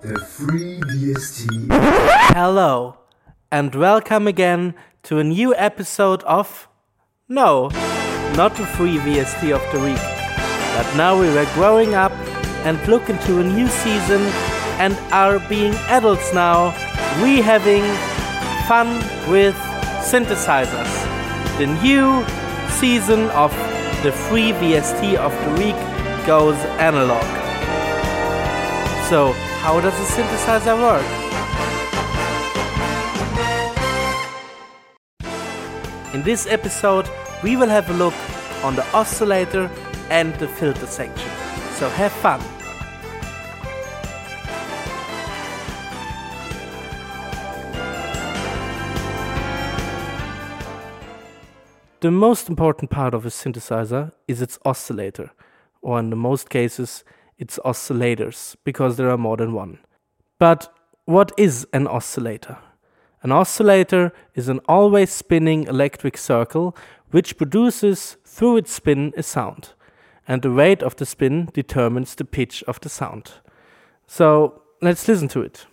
The free VST. Hello, and welcome again to a new episode of. No, not the free VST of the week. But now we were growing up and look into a new season and are being adults now. We having fun with synthesizers. The new season of the free VST of the week goes analog. So, how does a synthesizer work? In this episode, we will have a look on the oscillator and the filter section. So have fun! The most important part of a synthesizer is its oscillator, or in the most cases, its oscillators, because there are more than one. But what is an oscillator? An oscillator is an always spinning electric circle which produces through its spin a sound, and the rate of the spin determines the pitch of the sound. So let's listen to it.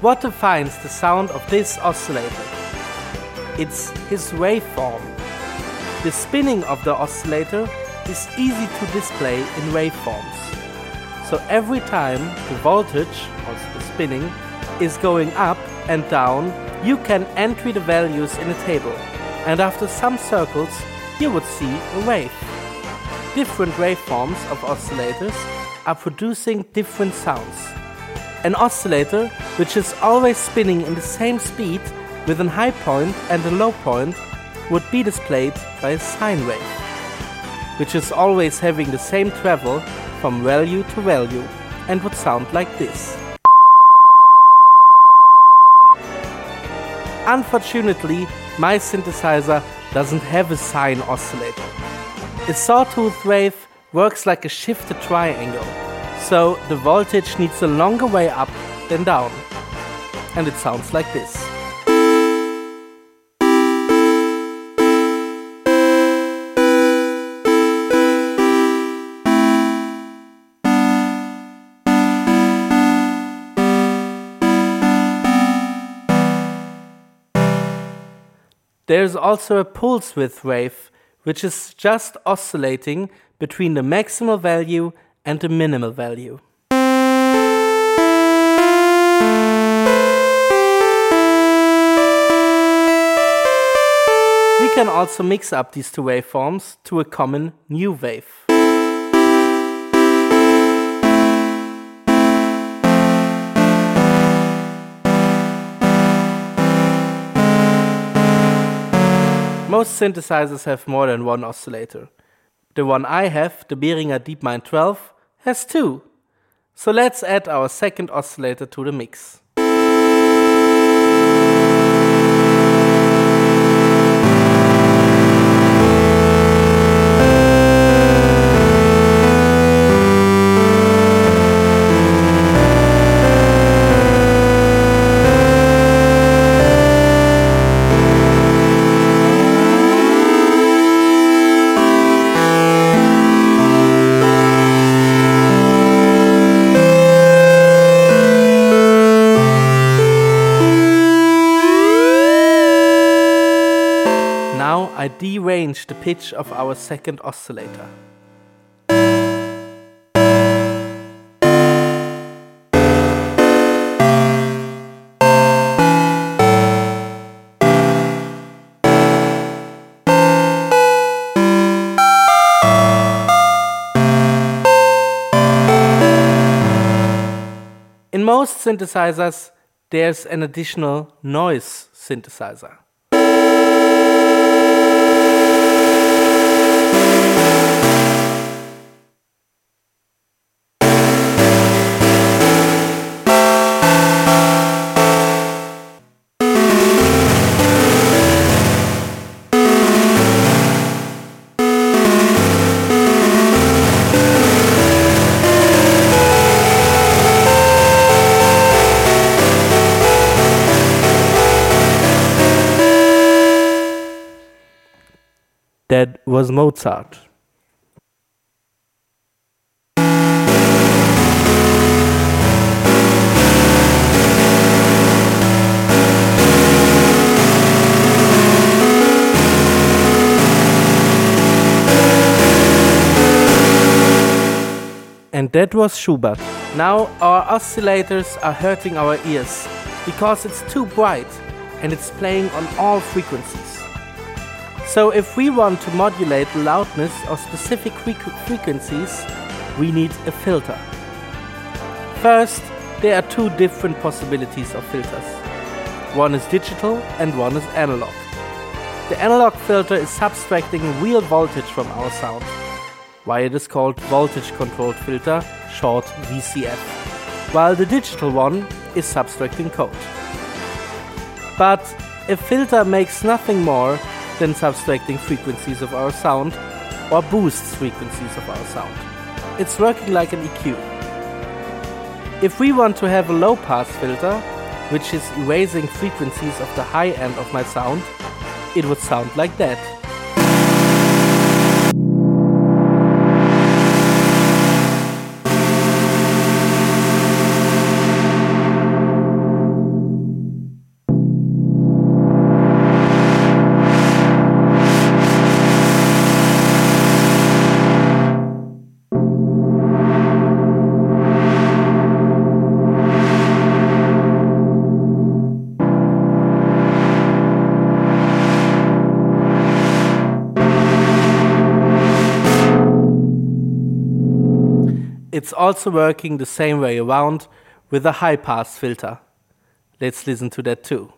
What defines the sound of this oscillator? It's his waveform. The spinning of the oscillator is easy to display in waveforms. So every time the voltage, or the spinning, is going up and down, you can enter the values in a table. And after some circles, you would see a wave. Different waveforms of oscillators are producing different sounds. An oscillator, which is always spinning in the same speed with a high point and a low point, would be displayed by a sine wave, which is always having the same travel from value to value and would sound like this. Unfortunately, my synthesizer doesn't have a sine oscillator. A sawtooth wave works like a shifted triangle so the voltage needs a longer way up than down. And it sounds like this. There's also a pulse width wave, which is just oscillating between the maximal value and the minimal value. We can also mix up these two waveforms to a common new wave. Most synthesizers have more than one oscillator. The one I have, the Behringer DeepMind 12, has two. So let's add our second oscillator to the mix. Derange the pitch of our second oscillator. In most synthesizers, there's an additional noise synthesizer. Was Mozart. And that was Schubert. Now our oscillators are hurting our ears because it's too bright and it's playing on all frequencies. So if we want to modulate the loudness of specific frequencies, we need a filter. First, there are two different possibilities of filters. One is digital and one is analog. The analog filter is subtracting real voltage from our sound, why it is called voltage controlled filter, short VCF, while the digital one is subtracting code. But a filter makes nothing more than subtracting frequencies of our sound or boosts frequencies of our sound. It's working like an EQ. If we want to have a low pass filter, which is erasing frequencies of the high end of my sound, it would sound like that. It's also working the same way around with a high pass filter. Let's listen to that too.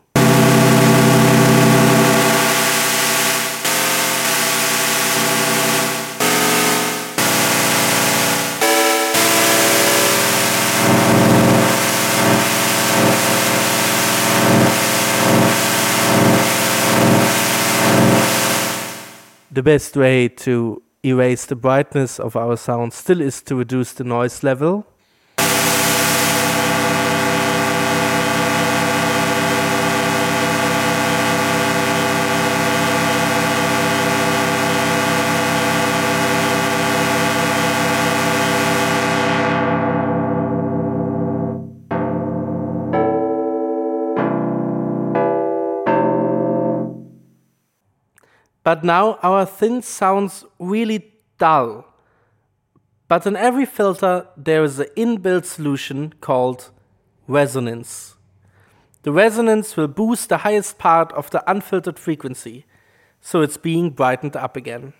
The best way to erase the brightness of our sound still is to reduce the noise level. But now our thin sounds really dull. But in every filter, there is an inbuilt solution called resonance. The resonance will boost the highest part of the unfiltered frequency, so it's being brightened up again.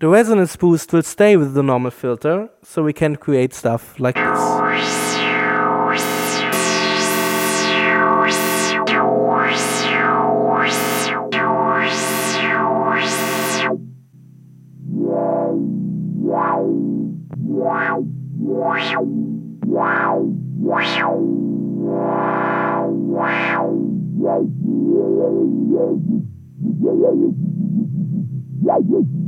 The resonance boost will stay with the normal filter, so we can create stuff like this. Yeah, yeah.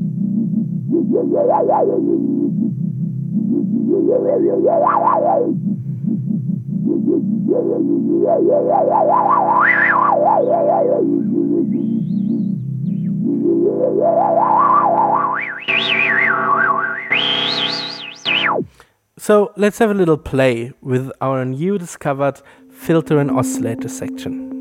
So let's have a little play with our new discovered filter and oscillator section.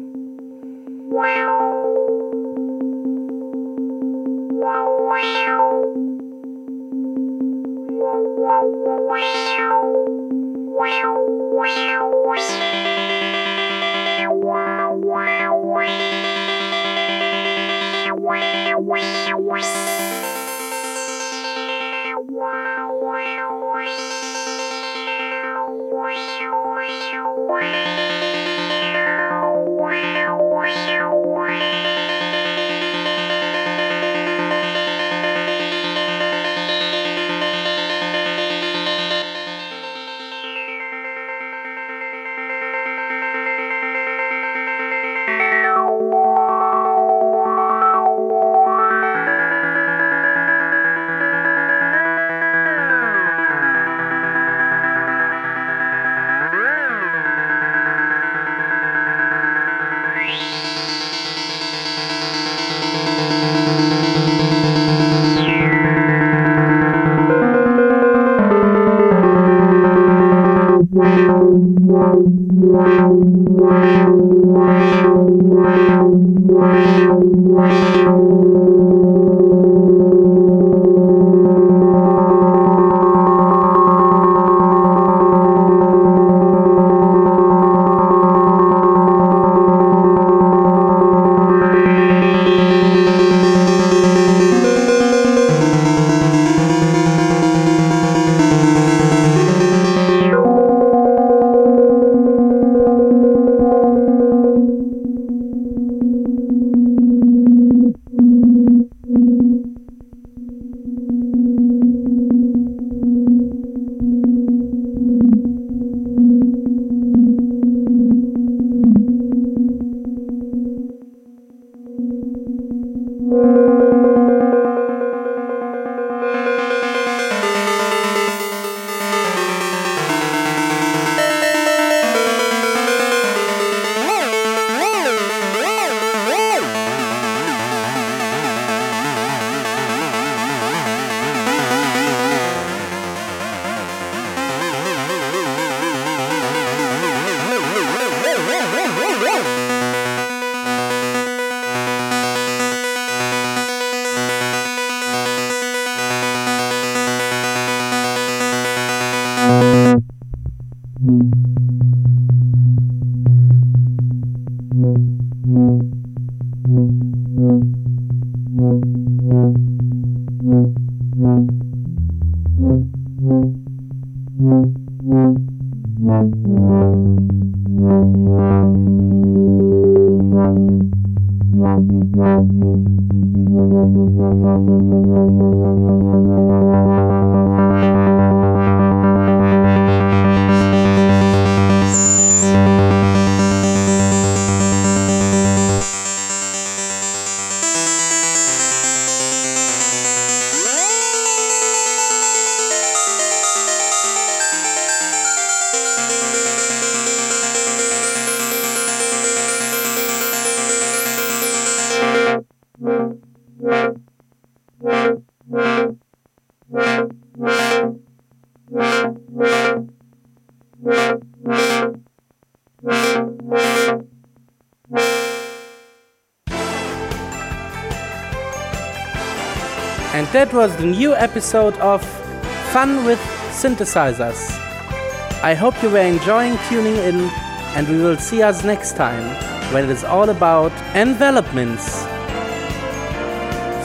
Wow, wow, wow. And that was the new episode of Fun with Synthesizers. I hope you were enjoying tuning in, and we will see us next time when it is all about envelopments.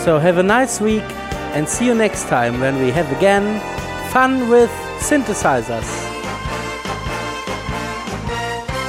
So have a nice week and see you next time when we have again fun with synthesizers.